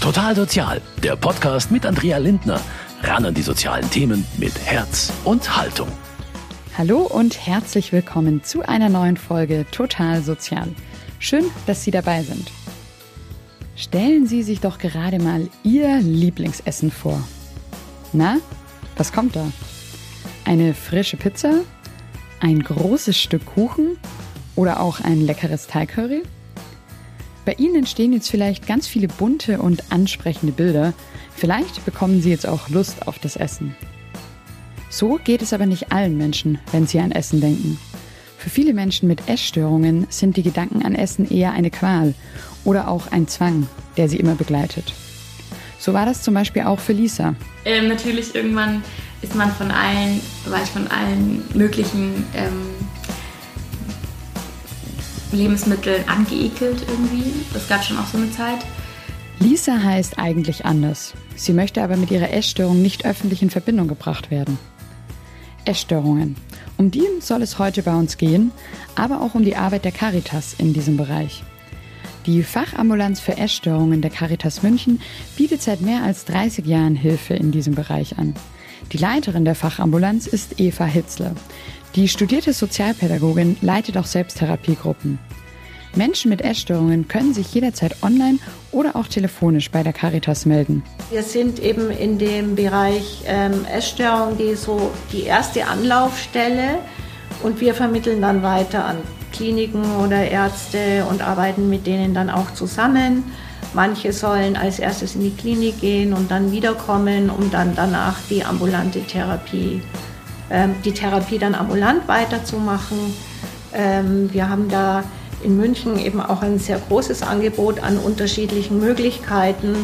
Total Sozial, der Podcast mit Andrea Lindner. Ran an die sozialen Themen mit Herz und Haltung. Hallo und herzlich willkommen zu einer neuen Folge Total Sozial. Schön, dass Sie dabei sind. Stellen Sie sich doch gerade mal Ihr Lieblingsessen vor. Na, was kommt da? Eine frische Pizza? Ein großes Stück Kuchen? Oder auch ein leckeres Thai-Curry? Bei Ihnen entstehen jetzt vielleicht ganz viele bunte und ansprechende Bilder. Vielleicht bekommen Sie jetzt auch Lust auf das Essen. So geht es aber nicht allen Menschen, wenn sie an Essen denken. Für viele Menschen mit Essstörungen sind die Gedanken an Essen eher eine Qual oder auch ein Zwang, der sie immer begleitet. So war das zum Beispiel auch für Lisa. Ähm, natürlich irgendwann ist man von allen, ich von allen möglichen ähm, Lebensmitteln angeekelt irgendwie. Das gab schon auch so eine Zeit. Lisa heißt eigentlich anders. Sie möchte aber mit ihrer Essstörung nicht öffentlich in Verbindung gebracht werden. Essstörungen. Um die soll es heute bei uns gehen, aber auch um die Arbeit der Caritas in diesem Bereich. Die Fachambulanz für Essstörungen der Caritas München bietet seit mehr als 30 Jahren Hilfe in diesem Bereich an. Die Leiterin der Fachambulanz ist Eva Hitzle. Die studierte Sozialpädagogin leitet auch Selbsttherapiegruppen. Menschen mit Essstörungen können sich jederzeit online oder auch telefonisch bei der Caritas melden. Wir sind eben in dem Bereich ähm, Essstörung die so die erste Anlaufstelle und wir vermitteln dann weiter an Kliniken oder Ärzte und arbeiten mit denen dann auch zusammen. Manche sollen als erstes in die Klinik gehen und dann wiederkommen, um dann danach die ambulante Therapie, ähm, die Therapie dann ambulant weiterzumachen. Ähm, wir haben da in München eben auch ein sehr großes Angebot an unterschiedlichen Möglichkeiten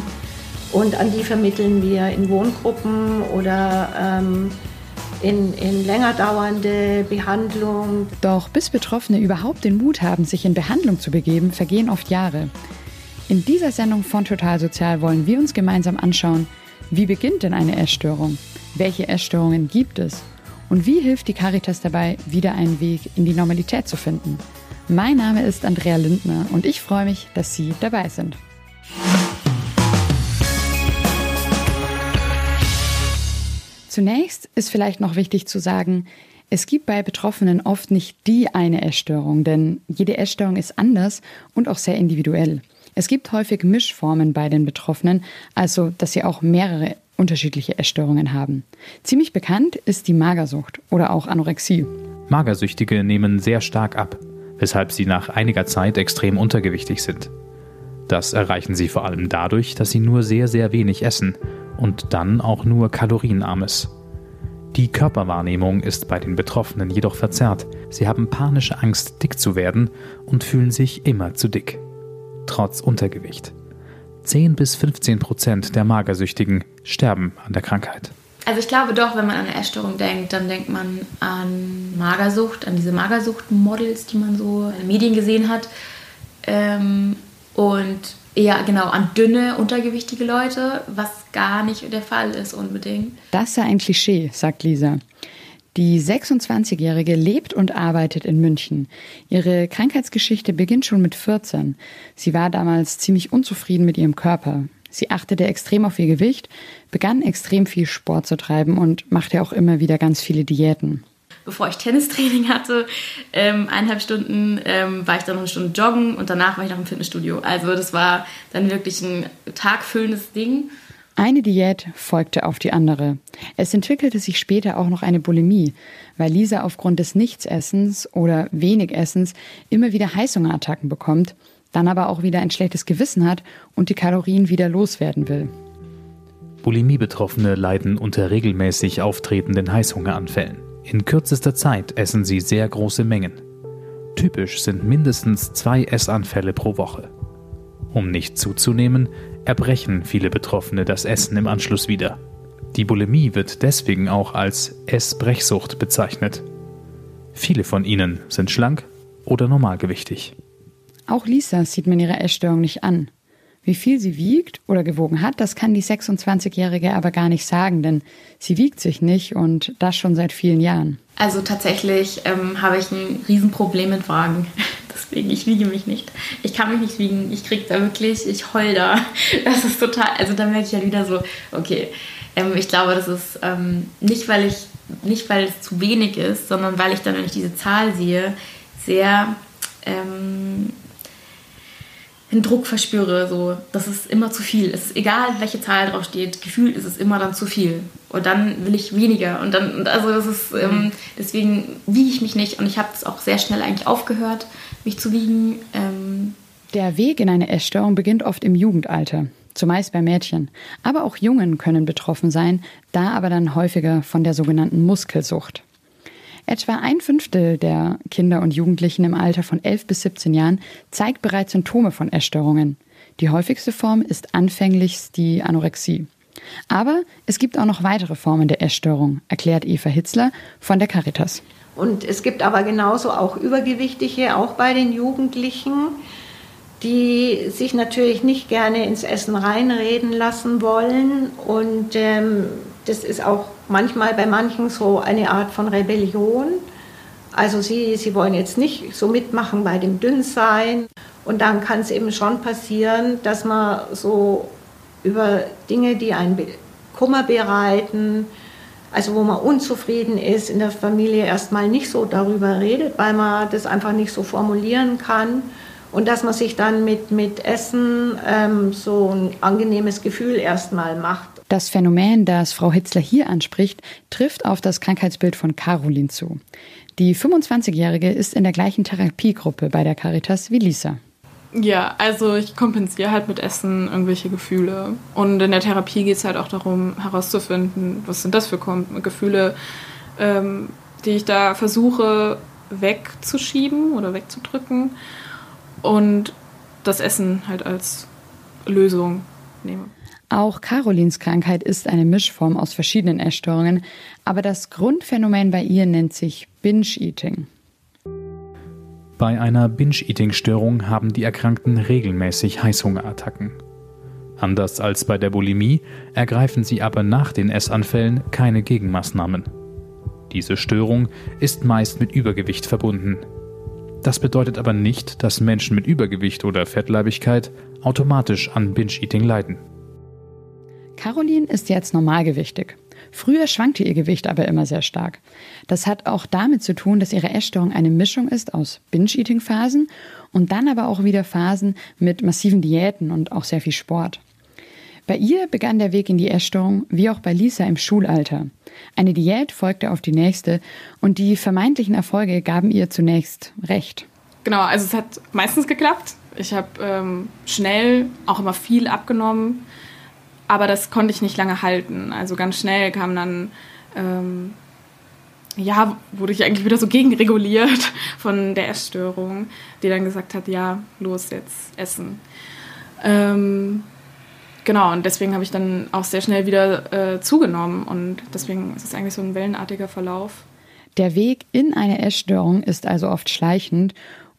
und an die vermitteln wir in Wohngruppen oder ähm, in, in länger dauernde Behandlung. Doch bis Betroffene überhaupt den Mut haben, sich in Behandlung zu begeben, vergehen oft Jahre. In dieser Sendung von Total Sozial wollen wir uns gemeinsam anschauen, wie beginnt denn eine Essstörung? Welche Essstörungen gibt es? Und wie hilft die Caritas dabei, wieder einen Weg in die Normalität zu finden? Mein Name ist Andrea Lindner und ich freue mich, dass Sie dabei sind. Zunächst ist vielleicht noch wichtig zu sagen, es gibt bei Betroffenen oft nicht die eine Essstörung, denn jede Essstörung ist anders und auch sehr individuell. Es gibt häufig Mischformen bei den Betroffenen, also dass sie auch mehrere unterschiedliche Essstörungen haben. Ziemlich bekannt ist die Magersucht oder auch Anorexie. Magersüchtige nehmen sehr stark ab weshalb sie nach einiger Zeit extrem untergewichtig sind. Das erreichen sie vor allem dadurch, dass sie nur sehr, sehr wenig essen und dann auch nur kalorienarmes. Die Körperwahrnehmung ist bei den Betroffenen jedoch verzerrt. Sie haben panische Angst, dick zu werden und fühlen sich immer zu dick. Trotz Untergewicht. 10 bis 15 Prozent der Magersüchtigen sterben an der Krankheit. Also ich glaube doch, wenn man an eine Essstörung denkt, dann denkt man an Magersucht, an diese Magersucht-Models, die man so in den Medien gesehen hat. Ähm, und eher genau an dünne, untergewichtige Leute, was gar nicht der Fall ist unbedingt. Das sei ein Klischee, sagt Lisa. Die 26-Jährige lebt und arbeitet in München. Ihre Krankheitsgeschichte beginnt schon mit 14. Sie war damals ziemlich unzufrieden mit ihrem Körper. Sie achtete extrem auf ihr Gewicht, begann extrem viel Sport zu treiben und machte auch immer wieder ganz viele Diäten. Bevor ich Tennistraining hatte, ähm, eineinhalb Stunden, ähm, war ich dann noch eine Stunde joggen und danach war ich noch im Fitnessstudio. Also das war dann wirklich ein tagfüllendes Ding. Eine Diät folgte auf die andere. Es entwickelte sich später auch noch eine Bulimie, weil Lisa aufgrund des Nichtsessens oder wenig Essens immer wieder Heißhungerattacken bekommt dann aber auch wieder ein schlechtes Gewissen hat und die Kalorien wieder loswerden will. Bulimie-Betroffene leiden unter regelmäßig auftretenden Heißhungeranfällen. In kürzester Zeit essen sie sehr große Mengen. Typisch sind mindestens zwei Essanfälle pro Woche. Um nicht zuzunehmen, erbrechen viele Betroffene das Essen im Anschluss wieder. Die Bulimie wird deswegen auch als Essbrechsucht bezeichnet. Viele von ihnen sind schlank oder normalgewichtig. Auch Lisa sieht man ihre Essstörung nicht an. Wie viel sie wiegt oder gewogen hat, das kann die 26-Jährige aber gar nicht sagen, denn sie wiegt sich nicht und das schon seit vielen Jahren. Also tatsächlich ähm, habe ich ein Riesenproblem mit Wagen. Deswegen, ich wiege mich nicht. Ich kann mich nicht wiegen. Ich krieg da wirklich, ich heul da. Das ist total, also da merke ich ja halt wieder so, okay, ähm, ich glaube, das ist ähm, nicht, weil ich, nicht weil es zu wenig ist, sondern weil ich dann, wenn ich diese Zahl sehe, sehr ähm, einen Druck verspüre, so, das ist immer zu viel. Es ist egal, welche Zahl drauf steht, gefühlt ist es immer dann zu viel. Und dann will ich weniger. Und dann, also das ist, ähm, deswegen wiege ich mich nicht. Und ich habe es auch sehr schnell eigentlich aufgehört, mich zu wiegen. Ähm Der Weg in eine Essstörung beginnt oft im Jugendalter, zumeist bei Mädchen. Aber auch Jungen können betroffen sein, da aber dann häufiger von der sogenannten Muskelsucht. Etwa ein Fünftel der Kinder und Jugendlichen im Alter von 11 bis 17 Jahren zeigt bereits Symptome von Essstörungen. Die häufigste Form ist anfänglichst die Anorexie. Aber es gibt auch noch weitere Formen der Essstörung, erklärt Eva Hitzler von der Caritas. Und es gibt aber genauso auch Übergewichtige, auch bei den Jugendlichen, die sich natürlich nicht gerne ins Essen reinreden lassen wollen. Und ähm, das ist auch manchmal bei manchen so eine Art von Rebellion. Also sie, sie wollen jetzt nicht so mitmachen bei dem Dünnsein. Und dann kann es eben schon passieren, dass man so über Dinge, die einen Kummer bereiten, also wo man unzufrieden ist, in der Familie erstmal nicht so darüber redet, weil man das einfach nicht so formulieren kann. Und dass man sich dann mit, mit Essen ähm, so ein angenehmes Gefühl erstmal macht. Das Phänomen, das Frau Hitzler hier anspricht, trifft auf das Krankheitsbild von Caroline zu. Die 25-Jährige ist in der gleichen Therapiegruppe bei der Caritas wie Lisa. Ja, also ich kompensiere halt mit Essen irgendwelche Gefühle. Und in der Therapie geht es halt auch darum, herauszufinden, was sind das für Gefühle, ähm, die ich da versuche wegzuschieben oder wegzudrücken. Und das Essen halt als Lösung nehme. Auch Carolins Krankheit ist eine Mischform aus verschiedenen Essstörungen, aber das Grundphänomen bei ihr nennt sich Binge-Eating. Bei einer Binge-Eating-Störung haben die Erkrankten regelmäßig Heißhungerattacken. Anders als bei der Bulimie ergreifen sie aber nach den Essanfällen keine Gegenmaßnahmen. Diese Störung ist meist mit Übergewicht verbunden. Das bedeutet aber nicht, dass Menschen mit Übergewicht oder Fettleibigkeit automatisch an Binge-Eating leiden. Caroline ist jetzt normalgewichtig. Früher schwankte ihr Gewicht aber immer sehr stark. Das hat auch damit zu tun, dass ihre Essstörung eine Mischung ist aus Binge-Eating-Phasen und dann aber auch wieder Phasen mit massiven Diäten und auch sehr viel Sport. Bei ihr begann der Weg in die Essstörung wie auch bei Lisa im Schulalter. Eine Diät folgte auf die nächste und die vermeintlichen Erfolge gaben ihr zunächst recht. Genau, also es hat meistens geklappt. Ich habe ähm, schnell auch immer viel abgenommen aber das konnte ich nicht lange halten. Also ganz schnell kam dann, ähm, ja, wurde ich eigentlich wieder so gegenreguliert von der Essstörung, die dann gesagt hat, ja, los jetzt essen. Ähm, genau, und deswegen habe ich dann auch sehr schnell wieder äh, zugenommen und deswegen ist es eigentlich so ein wellenartiger Verlauf. Der Weg in eine Essstörung ist also oft schleichend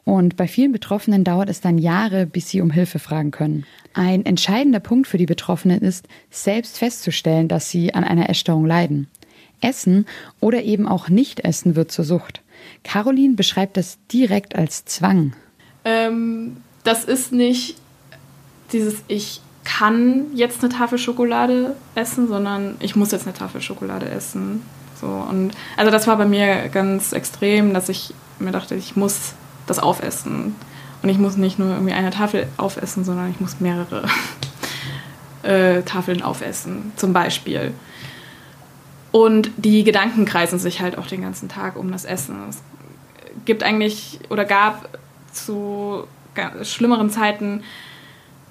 und bei vielen Betroffenen dauert es dann Jahre, bis sie um Hilfe fragen können. Ein entscheidender Punkt für die Betroffenen ist, selbst festzustellen, dass sie an einer Essstörung leiden. Essen oder eben auch Nicht-Essen wird zur Sucht. Caroline beschreibt das direkt als Zwang. Ähm, das ist nicht dieses Ich kann jetzt eine Tafel Schokolade essen, sondern ich muss jetzt eine Tafel Schokolade essen. So, und also das war bei mir ganz extrem, dass ich mir dachte, ich muss das aufessen. Und ich muss nicht nur irgendwie eine Tafel aufessen, sondern ich muss mehrere äh, Tafeln aufessen, zum Beispiel. Und die Gedanken kreisen sich halt auch den ganzen Tag um das Essen. Es gibt eigentlich oder gab zu schlimmeren Zeiten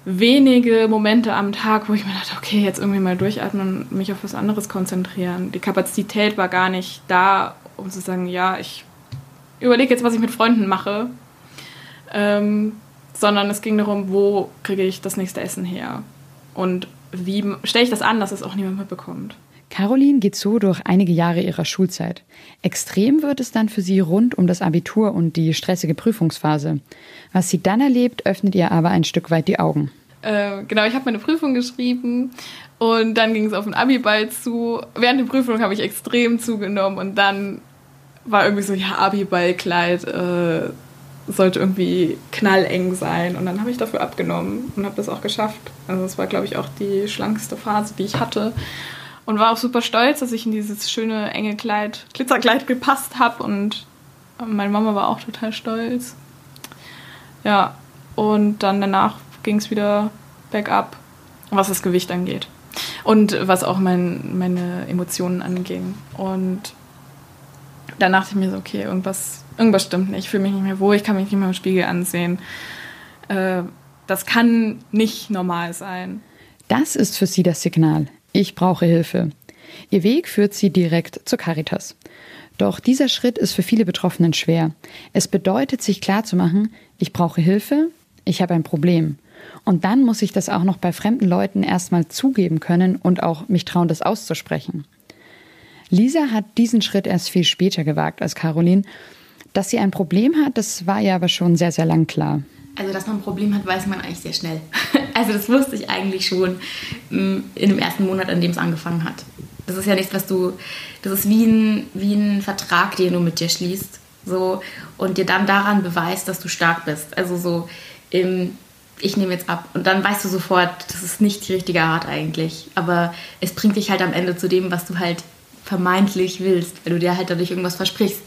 wenige Momente am Tag, wo ich mir dachte, okay, jetzt irgendwie mal durchatmen und mich auf was anderes konzentrieren. Die Kapazität war gar nicht da, um zu sagen, ja, ich überlege jetzt, was ich mit Freunden mache, ähm, sondern es ging darum, wo kriege ich das nächste Essen her und wie stelle ich das an, dass es auch niemand mitbekommt. Caroline geht so durch einige Jahre ihrer Schulzeit. Extrem wird es dann für sie rund um das Abitur und die stressige Prüfungsphase. Was sie dann erlebt, öffnet ihr aber ein Stück weit die Augen. Äh, genau, ich habe meine Prüfung geschrieben und dann ging es auf den Abiball zu. Während der Prüfung habe ich extrem zugenommen und dann war irgendwie so, ja, Abiballkleid, äh, sollte irgendwie knalleng sein. Und dann habe ich dafür abgenommen und habe das auch geschafft. Also das war, glaube ich, auch die schlankste Phase, die ich hatte. Und war auch super stolz, dass ich in dieses schöne, enge Kleid, Glitzerkleid gepasst habe. Und meine Mama war auch total stolz. Ja, und dann danach ging es wieder bergab, was das Gewicht angeht. Und was auch mein, meine Emotionen anging. Und dann dachte ich mir so, okay, irgendwas, irgendwas stimmt nicht. Ich fühle mich nicht mehr wohl, ich kann mich nicht mehr im Spiegel ansehen. Äh, das kann nicht normal sein. Das ist für sie das Signal. Ich brauche Hilfe. Ihr Weg führt sie direkt zur Caritas. Doch dieser Schritt ist für viele Betroffenen schwer. Es bedeutet, sich klarzumachen, ich brauche Hilfe, ich habe ein Problem. Und dann muss ich das auch noch bei fremden Leuten erstmal zugeben können und auch mich trauen, das auszusprechen. Lisa hat diesen Schritt erst viel später gewagt als Caroline. Dass sie ein Problem hat, das war ja aber schon sehr, sehr lang klar. Also, dass man ein Problem hat, weiß man eigentlich sehr schnell. Also, das wusste ich eigentlich schon mm, in dem ersten Monat, an dem es angefangen hat. Das ist ja nichts, was du. Das ist wie ein, wie ein Vertrag, den du mit dir schließt. So, und dir dann daran beweist, dass du stark bist. Also, so, im, ich nehme jetzt ab. Und dann weißt du sofort, das ist nicht die richtige Art eigentlich. Aber es bringt dich halt am Ende zu dem, was du halt vermeintlich willst, wenn du dir halt dadurch irgendwas versprichst.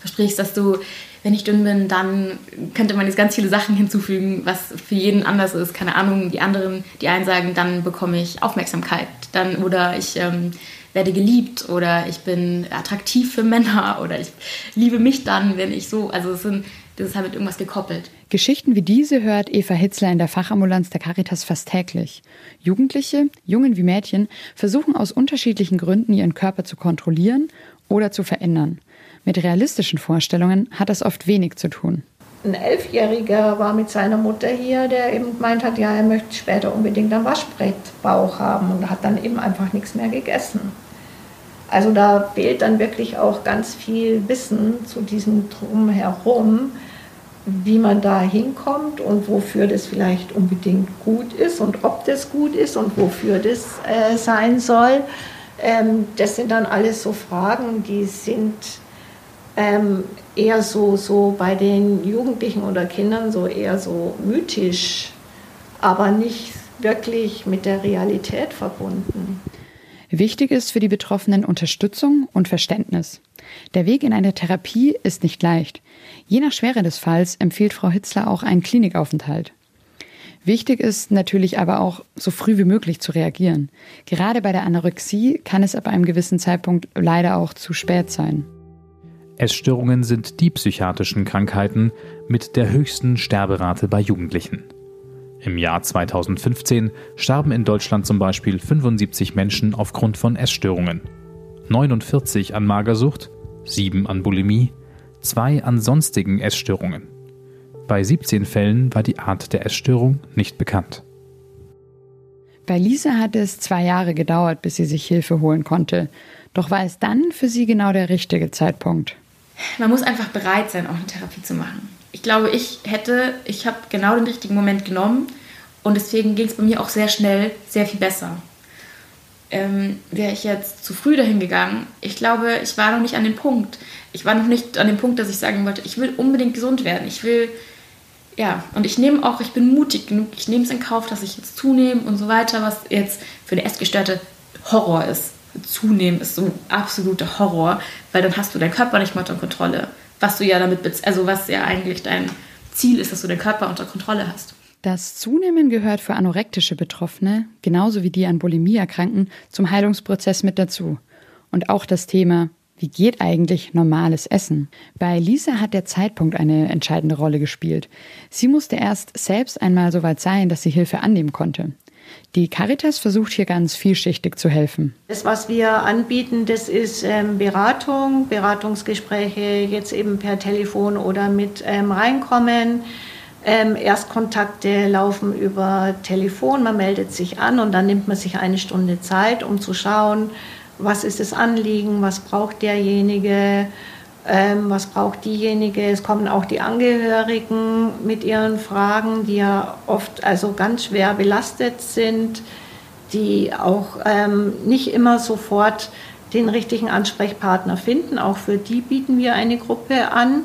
Versprichst, dass du, wenn ich dünn bin, dann könnte man jetzt ganz viele Sachen hinzufügen, was für jeden anders ist. Keine Ahnung, die anderen, die einen sagen, dann bekomme ich Aufmerksamkeit, dann oder ich ähm, werde geliebt oder ich bin attraktiv für Männer oder ich liebe mich dann, wenn ich so. Also es sind das ist halt mit irgendwas gekoppelt. Geschichten wie diese hört Eva Hitzler in der Fachambulanz der Caritas fast täglich. Jugendliche, Jungen wie Mädchen, versuchen aus unterschiedlichen Gründen ihren Körper zu kontrollieren oder zu verändern. Mit realistischen Vorstellungen hat das oft wenig zu tun. Ein Elfjähriger war mit seiner Mutter hier, der eben gemeint hat, ja, er möchte später unbedingt einen Waschbrettbauch haben und hat dann eben einfach nichts mehr gegessen. Also da fehlt dann wirklich auch ganz viel Wissen zu diesem Drumherum, wie man da hinkommt und wofür das vielleicht unbedingt gut ist und ob das gut ist und wofür das äh, sein soll. Ähm, das sind dann alles so Fragen, die sind ähm, eher so, so bei den Jugendlichen oder Kindern so eher so mythisch, aber nicht wirklich mit der Realität verbunden. Wichtig ist für die Betroffenen Unterstützung und Verständnis. Der Weg in eine Therapie ist nicht leicht. Je nach Schwere des Falls empfiehlt Frau Hitzler auch einen Klinikaufenthalt. Wichtig ist natürlich aber auch, so früh wie möglich zu reagieren. Gerade bei der Anorexie kann es ab einem gewissen Zeitpunkt leider auch zu spät sein. Essstörungen sind die psychiatrischen Krankheiten mit der höchsten Sterberate bei Jugendlichen. Im Jahr 2015 starben in Deutschland zum Beispiel 75 Menschen aufgrund von Essstörungen, 49 an Magersucht, 7 an Bulimie, 2 an sonstigen Essstörungen. Bei 17 Fällen war die Art der Essstörung nicht bekannt. Bei Lisa hat es zwei Jahre gedauert, bis sie sich Hilfe holen konnte. Doch war es dann für sie genau der richtige Zeitpunkt. Man muss einfach bereit sein, auch eine Therapie zu machen ich glaube, ich hätte, ich habe genau den richtigen Moment genommen und deswegen ging es bei mir auch sehr schnell sehr viel besser. Ähm, Wäre ich jetzt zu früh dahin gegangen, ich glaube, ich war noch nicht an dem Punkt. Ich war noch nicht an dem Punkt, dass ich sagen wollte, ich will unbedingt gesund werden. Ich will, ja, und ich nehme auch, ich bin mutig genug, ich nehme es in Kauf, dass ich jetzt zunehme und so weiter, was jetzt für eine Essgestörte Horror ist. Zunehmen ist so ein absoluter Horror, weil dann hast du deinen Körper nicht mehr unter Kontrolle was du ja damit, also was ja eigentlich dein Ziel ist, dass du den Körper unter Kontrolle hast. Das Zunehmen gehört für anorektische Betroffene, genauso wie die an Bulimie erkranken, zum Heilungsprozess mit dazu. Und auch das Thema, wie geht eigentlich normales Essen? Bei Lisa hat der Zeitpunkt eine entscheidende Rolle gespielt. Sie musste erst selbst einmal so weit sein, dass sie Hilfe annehmen konnte. Die Caritas versucht hier ganz vielschichtig zu helfen. Das, was wir anbieten, das ist ähm, Beratung, Beratungsgespräche jetzt eben per Telefon oder mit ähm, reinkommen. Ähm, Erstkontakte laufen über Telefon, man meldet sich an und dann nimmt man sich eine Stunde Zeit, um zu schauen, was ist das Anliegen, was braucht derjenige, ähm, was braucht diejenige? Es kommen auch die Angehörigen mit ihren Fragen, die ja oft also ganz schwer belastet sind, die auch ähm, nicht immer sofort den richtigen Ansprechpartner finden. Auch für die bieten wir eine Gruppe an.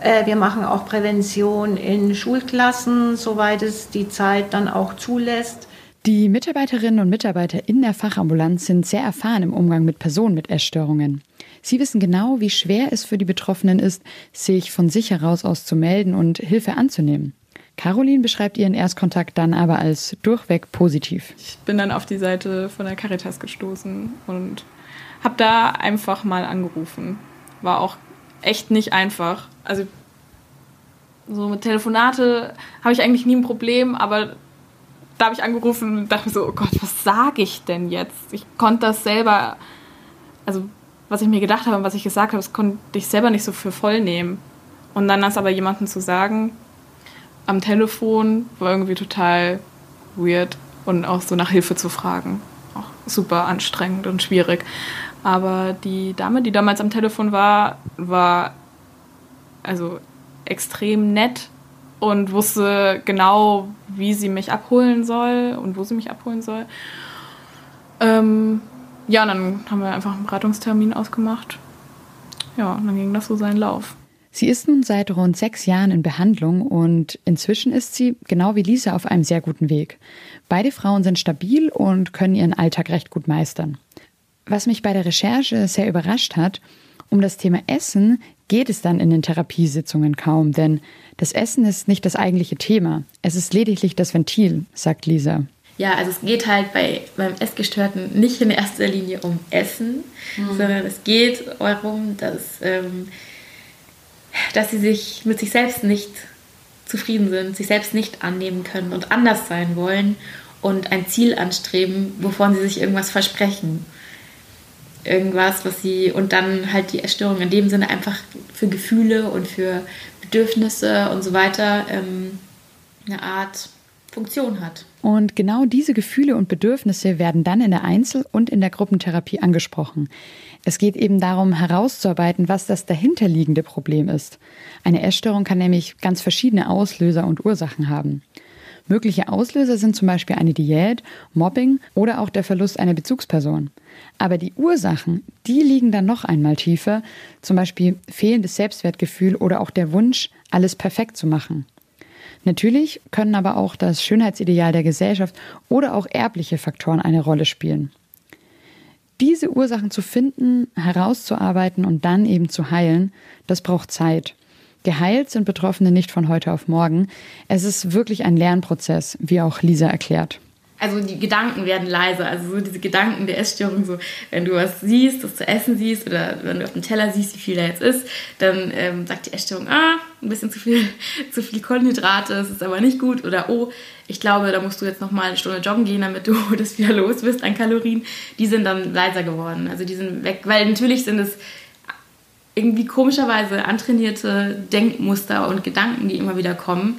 Äh, wir machen auch Prävention in Schulklassen, soweit es die Zeit dann auch zulässt. Die Mitarbeiterinnen und Mitarbeiter in der Fachambulanz sind sehr erfahren im Umgang mit Personen mit Essstörungen. Sie wissen genau, wie schwer es für die Betroffenen ist, sich von sich heraus aus zu melden und Hilfe anzunehmen. Caroline beschreibt ihren Erstkontakt dann aber als durchweg positiv. Ich bin dann auf die Seite von der Caritas gestoßen und habe da einfach mal angerufen. War auch echt nicht einfach. Also so mit Telefonate habe ich eigentlich nie ein Problem, aber da habe ich angerufen und dachte so, oh Gott, was sage ich denn jetzt? Ich konnte das selber, also was ich mir gedacht habe und was ich gesagt habe, das konnte ich selber nicht so für voll nehmen. Und dann das aber jemandem zu sagen, am Telefon, war irgendwie total weird und auch so nach Hilfe zu fragen. Auch super anstrengend und schwierig. Aber die Dame, die damals am Telefon war, war also extrem nett und wusste genau, wie sie mich abholen soll und wo sie mich abholen soll. Ähm, ja, und dann haben wir einfach einen Beratungstermin ausgemacht. Ja, und dann ging das so seinen Lauf. Sie ist nun seit rund sechs Jahren in Behandlung und inzwischen ist sie, genau wie Lisa, auf einem sehr guten Weg. Beide Frauen sind stabil und können ihren Alltag recht gut meistern. Was mich bei der Recherche sehr überrascht hat, um das Thema Essen geht es dann in den Therapiesitzungen kaum, denn das Essen ist nicht das eigentliche Thema. Es ist lediglich das Ventil, sagt Lisa. Ja, also es geht halt bei, beim Essgestörten nicht in erster Linie um Essen, mhm. sondern es geht darum, dass, ähm, dass sie sich mit sich selbst nicht zufrieden sind, sich selbst nicht annehmen können und anders sein wollen und ein Ziel anstreben, wovon sie sich irgendwas versprechen irgendwas, was sie und dann halt die Essstörung in dem Sinne einfach für Gefühle und für Bedürfnisse und so weiter ähm, eine Art Funktion hat. Und genau diese Gefühle und Bedürfnisse werden dann in der Einzel- und in der Gruppentherapie angesprochen. Es geht eben darum, herauszuarbeiten, was das dahinterliegende Problem ist. Eine Essstörung kann nämlich ganz verschiedene Auslöser und Ursachen haben. Mögliche Auslöser sind zum Beispiel eine Diät, Mobbing oder auch der Verlust einer Bezugsperson. Aber die Ursachen, die liegen dann noch einmal tiefer, zum Beispiel fehlendes Selbstwertgefühl oder auch der Wunsch, alles perfekt zu machen. Natürlich können aber auch das Schönheitsideal der Gesellschaft oder auch erbliche Faktoren eine Rolle spielen. Diese Ursachen zu finden, herauszuarbeiten und dann eben zu heilen, das braucht Zeit. Geheilt sind Betroffene nicht von heute auf morgen. Es ist wirklich ein Lernprozess, wie auch Lisa erklärt also die Gedanken werden leiser. Also so diese Gedanken der Essstörung, so wenn du was siehst, das zu essen siehst oder wenn du auf dem Teller siehst, wie viel da jetzt ist, dann ähm, sagt die Essstörung, ah, ein bisschen zu viel, zu viel Kohlenhydrate, das ist aber nicht gut. Oder oh, ich glaube, da musst du jetzt noch mal eine Stunde joggen gehen, damit du das wieder los bist an Kalorien. Die sind dann leiser geworden. Also die sind weg, weil natürlich sind es irgendwie komischerweise antrainierte Denkmuster und Gedanken, die immer wieder kommen.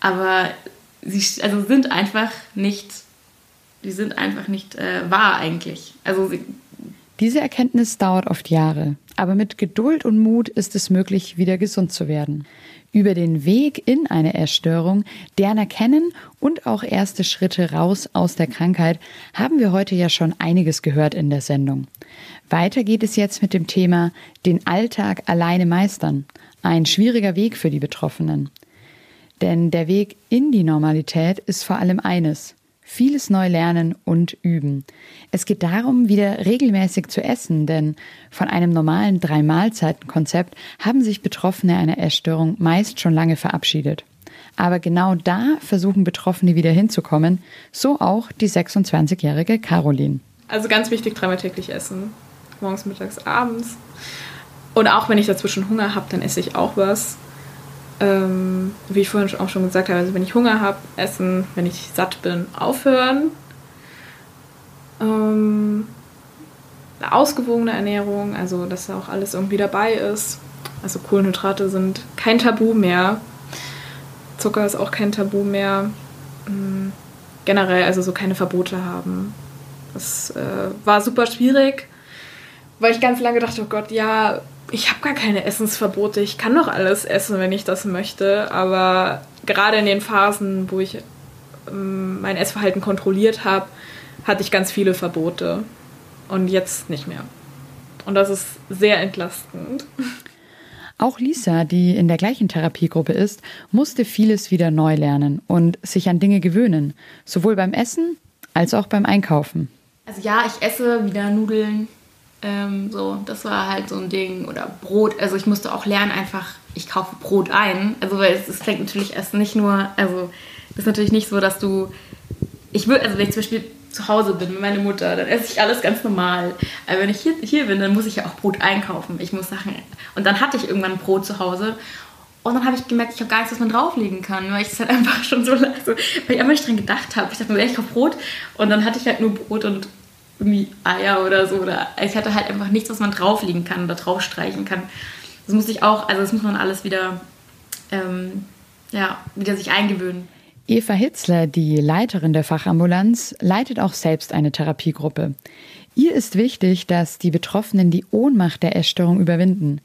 Aber sie also sind einfach nicht die sind einfach nicht äh, wahr eigentlich. Also diese Erkenntnis dauert oft Jahre, aber mit Geduld und Mut ist es möglich, wieder gesund zu werden. Über den Weg in eine Essstörung, deren Erkennen und auch erste Schritte raus aus der Krankheit haben wir heute ja schon einiges gehört in der Sendung. Weiter geht es jetzt mit dem Thema den Alltag alleine meistern. Ein schwieriger Weg für die Betroffenen. Denn der Weg in die Normalität ist vor allem eines, vieles neu lernen und üben. Es geht darum, wieder regelmäßig zu essen, denn von einem normalen Drei-Mahlzeiten-Konzept haben sich Betroffene einer Essstörung meist schon lange verabschiedet. Aber genau da versuchen Betroffene wieder hinzukommen, so auch die 26-jährige Caroline. Also ganz wichtig, dreimal täglich essen. Morgens, mittags, abends. Und auch wenn ich dazwischen Hunger habe, dann esse ich auch was ähm, wie ich vorhin auch schon gesagt habe, also wenn ich Hunger habe, essen, wenn ich satt bin, aufhören. Ähm, ausgewogene Ernährung, also dass da auch alles irgendwie dabei ist. Also Kohlenhydrate sind kein Tabu mehr. Zucker ist auch kein Tabu mehr. Ähm, generell also so keine Verbote haben. Das äh, war super schwierig, weil ich ganz lange dachte, oh Gott, ja, ich habe gar keine Essensverbote. Ich kann doch alles essen, wenn ich das möchte. Aber gerade in den Phasen, wo ich ähm, mein Essverhalten kontrolliert habe, hatte ich ganz viele Verbote. Und jetzt nicht mehr. Und das ist sehr entlastend. Auch Lisa, die in der gleichen Therapiegruppe ist, musste vieles wieder neu lernen und sich an Dinge gewöhnen, sowohl beim Essen als auch beim Einkaufen. Also ja, ich esse wieder Nudeln. Ähm, so, das war halt so ein Ding. Oder Brot. Also ich musste auch lernen, einfach, ich kaufe Brot ein. Also weil es, es klingt natürlich erst nicht nur, also das ist natürlich nicht so, dass du. Ich würde, also wenn ich zum Beispiel zu Hause bin mit meiner Mutter, dann esse ich alles ganz normal. Aber wenn ich hier, hier bin, dann muss ich ja auch Brot einkaufen. Ich muss Sachen. Und dann hatte ich irgendwann Brot zu Hause. Und dann habe ich gemerkt, ich habe gar nichts, was man drauflegen kann, weil ich es halt einfach schon so, also, weil ich einfach nicht dran gedacht habe. Ich dachte mir, ich kaufe Brot. Und dann hatte ich halt nur Brot und irgendwie Eier oder so. Oder ich hatte halt einfach nichts, was man drauflegen kann oder draufstreichen kann. Das muss ich auch, also das muss man alles wieder, ähm, ja, wieder sich eingewöhnen. Eva Hitzler, die Leiterin der Fachambulanz, leitet auch selbst eine Therapiegruppe. Ihr ist wichtig, dass die Betroffenen die Ohnmacht der Essstörung überwinden.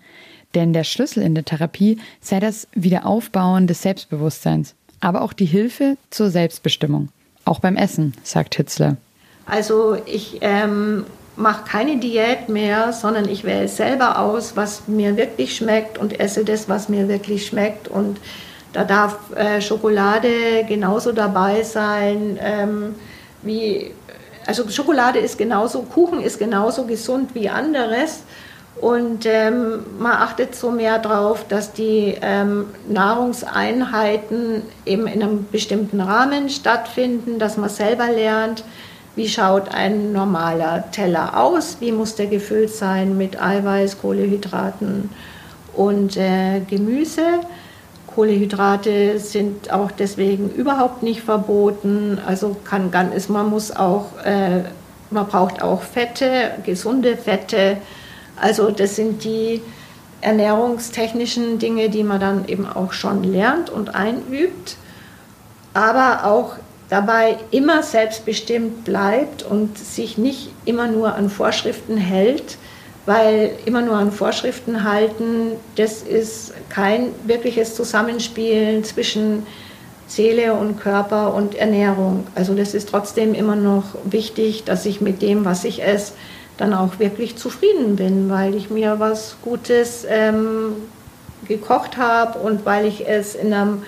Denn der Schlüssel in der Therapie sei das Wiederaufbauen des Selbstbewusstseins, aber auch die Hilfe zur Selbstbestimmung. Auch beim Essen, sagt Hitzler. Also ich ähm, mache keine Diät mehr, sondern ich wähle selber aus, was mir wirklich schmeckt und esse das, was mir wirklich schmeckt. Und da darf äh, Schokolade genauso dabei sein ähm, wie, also Schokolade ist genauso, Kuchen ist genauso gesund wie anderes. Und ähm, man achtet so mehr darauf, dass die ähm, Nahrungseinheiten eben in einem bestimmten Rahmen stattfinden, dass man selber lernt, wie schaut ein normaler Teller aus, wie muss der gefüllt sein mit Eiweiß, Kohlehydraten und äh, Gemüse. Kohlehydrate sind auch deswegen überhaupt nicht verboten. Also kann ganz, man muss auch, äh, man braucht auch Fette, gesunde Fette. Also das sind die ernährungstechnischen Dinge, die man dann eben auch schon lernt und einübt. Aber auch dabei immer selbstbestimmt bleibt und sich nicht immer nur an Vorschriften hält, weil immer nur an Vorschriften halten, das ist kein wirkliches Zusammenspiel zwischen Seele und Körper und Ernährung. Also das ist trotzdem immer noch wichtig, dass ich mit dem, was ich esse, dann auch wirklich zufrieden bin, weil ich mir was Gutes ähm, gekocht habe und weil ich es in einem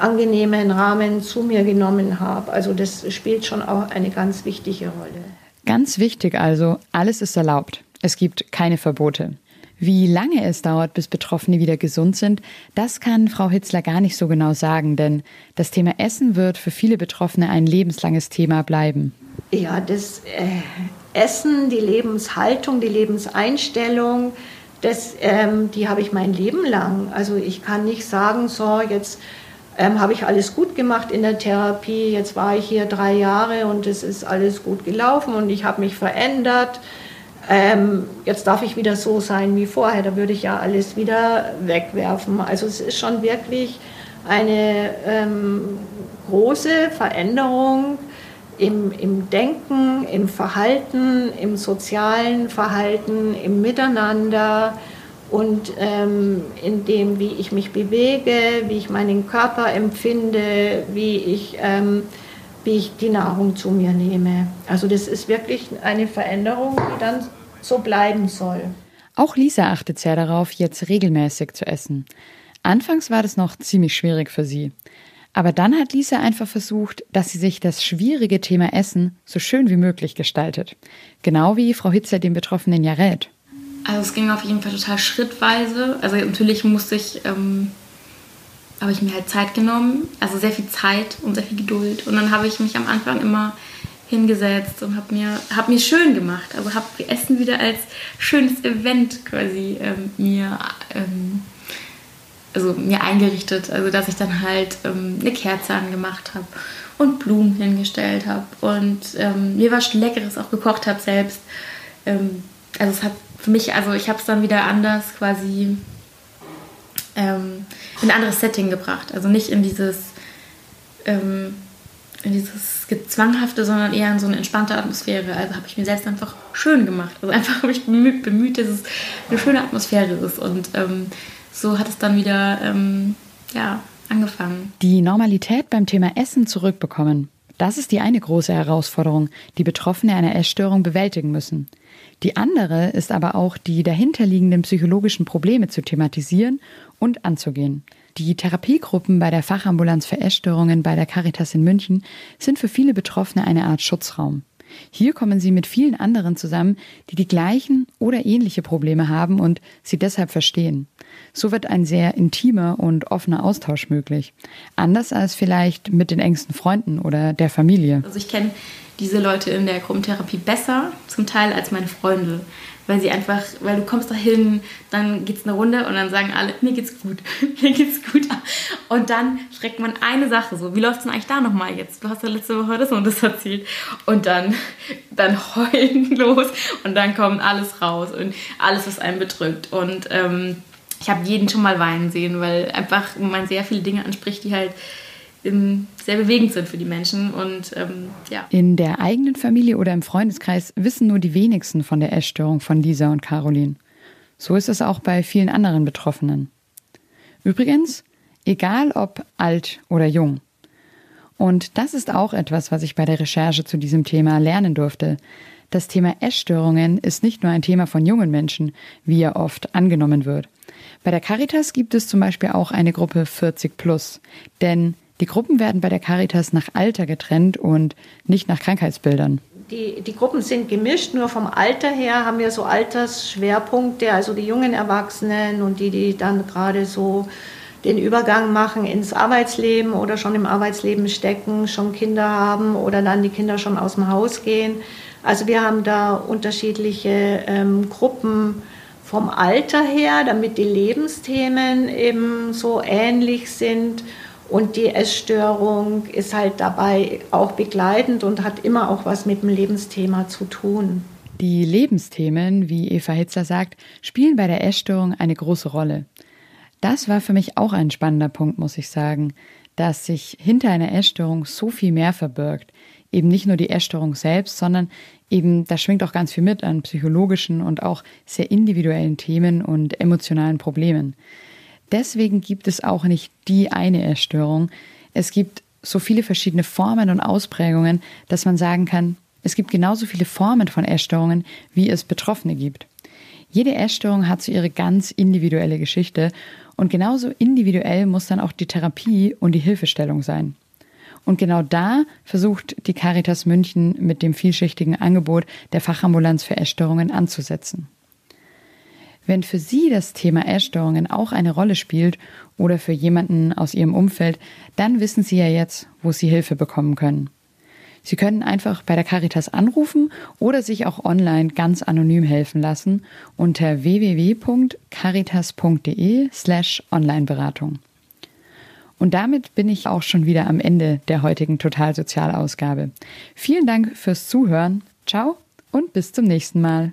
angenehmen Rahmen zu mir genommen habe. Also das spielt schon auch eine ganz wichtige Rolle. Ganz wichtig also, alles ist erlaubt. Es gibt keine Verbote. Wie lange es dauert, bis Betroffene wieder gesund sind, das kann Frau Hitzler gar nicht so genau sagen, denn das Thema Essen wird für viele Betroffene ein lebenslanges Thema bleiben. Ja, das äh, Essen, die Lebenshaltung, die Lebenseinstellung, das, ähm, die habe ich mein Leben lang. Also ich kann nicht sagen, so jetzt ähm, habe ich alles gut gemacht in der Therapie, jetzt war ich hier drei Jahre und es ist alles gut gelaufen und ich habe mich verändert. Ähm, jetzt darf ich wieder so sein wie vorher, da würde ich ja alles wieder wegwerfen. Also es ist schon wirklich eine ähm, große Veränderung im, im Denken, im Verhalten, im sozialen Verhalten, im Miteinander und ähm, in dem, wie ich mich bewege, wie ich meinen Körper empfinde, wie ich, ähm, wie ich die Nahrung zu mir nehme. Also das ist wirklich eine Veränderung, die dann so bleiben soll. Auch Lisa achtet sehr darauf, jetzt regelmäßig zu essen. Anfangs war das noch ziemlich schwierig für sie. Aber dann hat Lisa einfach versucht, dass sie sich das schwierige Thema Essen so schön wie möglich gestaltet. Genau wie Frau Hitzer den Betroffenen ja rät. Also es ging auf jeden Fall total schrittweise. Also natürlich musste ich, ähm, habe ich mir halt Zeit genommen, also sehr viel Zeit und sehr viel Geduld. Und dann habe ich mich am Anfang immer hingesetzt und habe mir, hab mir schön gemacht. Also habe Essen wieder als schönes Event quasi ähm, mir, ähm, also mir eingerichtet. Also dass ich dann halt ähm, eine Kerze angemacht habe und Blumen hingestellt habe und ähm, mir was Leckeres auch gekocht habe selbst. Ähm, also es hat für mich, also ich habe es dann wieder anders quasi ähm, in ein anderes Setting gebracht. Also nicht in dieses, ähm, in dieses Gezwanghafte, sondern eher in so eine entspannte Atmosphäre. Also habe ich mir selbst einfach schön gemacht. Also einfach habe ich bemüht, bemüht, dass es eine schöne Atmosphäre ist. Und ähm, so hat es dann wieder ähm, ja, angefangen. Die Normalität beim Thema Essen zurückbekommen. Das ist die eine große Herausforderung, die Betroffene einer Essstörung bewältigen müssen. Die andere ist aber auch, die dahinterliegenden psychologischen Probleme zu thematisieren und anzugehen. Die Therapiegruppen bei der Fachambulanz für Essstörungen bei der Caritas in München sind für viele Betroffene eine Art Schutzraum. Hier kommen sie mit vielen anderen zusammen, die die gleichen oder ähnliche Probleme haben und sie deshalb verstehen. So wird ein sehr intimer und offener Austausch möglich. Anders als vielleicht mit den engsten Freunden oder der Familie. Also ich kenne diese Leute in der Gruppentherapie besser, zum Teil als meine Freunde weil sie einfach, weil du kommst da hin, dann geht's eine Runde und dann sagen alle, mir geht's gut, mir geht's gut. Und dann fragt man eine Sache so, wie läuft's denn eigentlich da nochmal jetzt? Du hast ja letzte Woche das und das erzählt. Und dann, dann heulen los und dann kommt alles raus und alles, was einen bedrückt. Und ähm, ich habe jeden schon mal weinen sehen, weil einfach man sehr viele Dinge anspricht, die halt sehr bewegend sind für die Menschen. Und ähm, ja. In der eigenen Familie oder im Freundeskreis wissen nur die wenigsten von der Essstörung von Lisa und Caroline. So ist es auch bei vielen anderen Betroffenen. Übrigens, egal ob alt oder jung. Und das ist auch etwas, was ich bei der Recherche zu diesem Thema lernen durfte. Das Thema Essstörungen ist nicht nur ein Thema von jungen Menschen, wie er oft angenommen wird. Bei der Caritas gibt es zum Beispiel auch eine Gruppe 40 plus, denn die Gruppen werden bei der Caritas nach Alter getrennt und nicht nach Krankheitsbildern. Die, die Gruppen sind gemischt, nur vom Alter her haben wir so Altersschwerpunkte, also die jungen Erwachsenen und die, die dann gerade so den Übergang machen ins Arbeitsleben oder schon im Arbeitsleben stecken, schon Kinder haben oder dann die Kinder schon aus dem Haus gehen. Also wir haben da unterschiedliche ähm, Gruppen vom Alter her, damit die Lebensthemen eben so ähnlich sind und die Essstörung ist halt dabei auch begleitend und hat immer auch was mit dem Lebensthema zu tun. Die Lebensthemen, wie Eva Hitzer sagt, spielen bei der Essstörung eine große Rolle. Das war für mich auch ein spannender Punkt, muss ich sagen, dass sich hinter einer Essstörung so viel mehr verbirgt. Eben nicht nur die Essstörung selbst, sondern eben, da schwingt auch ganz viel mit an psychologischen und auch sehr individuellen Themen und emotionalen Problemen. Deswegen gibt es auch nicht die eine Erstörung. Es gibt so viele verschiedene Formen und Ausprägungen, dass man sagen kann, es gibt genauso viele Formen von Essstörungen, wie es Betroffene gibt. Jede Essstörung hat so ihre ganz individuelle Geschichte und genauso individuell muss dann auch die Therapie und die Hilfestellung sein. Und genau da versucht die Caritas München mit dem vielschichtigen Angebot der Fachambulanz für Essstörungen anzusetzen. Wenn für Sie das Thema Essstörungen auch eine Rolle spielt oder für jemanden aus Ihrem Umfeld, dann wissen Sie ja jetzt, wo Sie Hilfe bekommen können. Sie können einfach bei der Caritas anrufen oder sich auch online ganz anonym helfen lassen unter www.caritas.de slash Onlineberatung. Und damit bin ich auch schon wieder am Ende der heutigen Totalsozialausgabe. Vielen Dank fürs Zuhören. Ciao und bis zum nächsten Mal.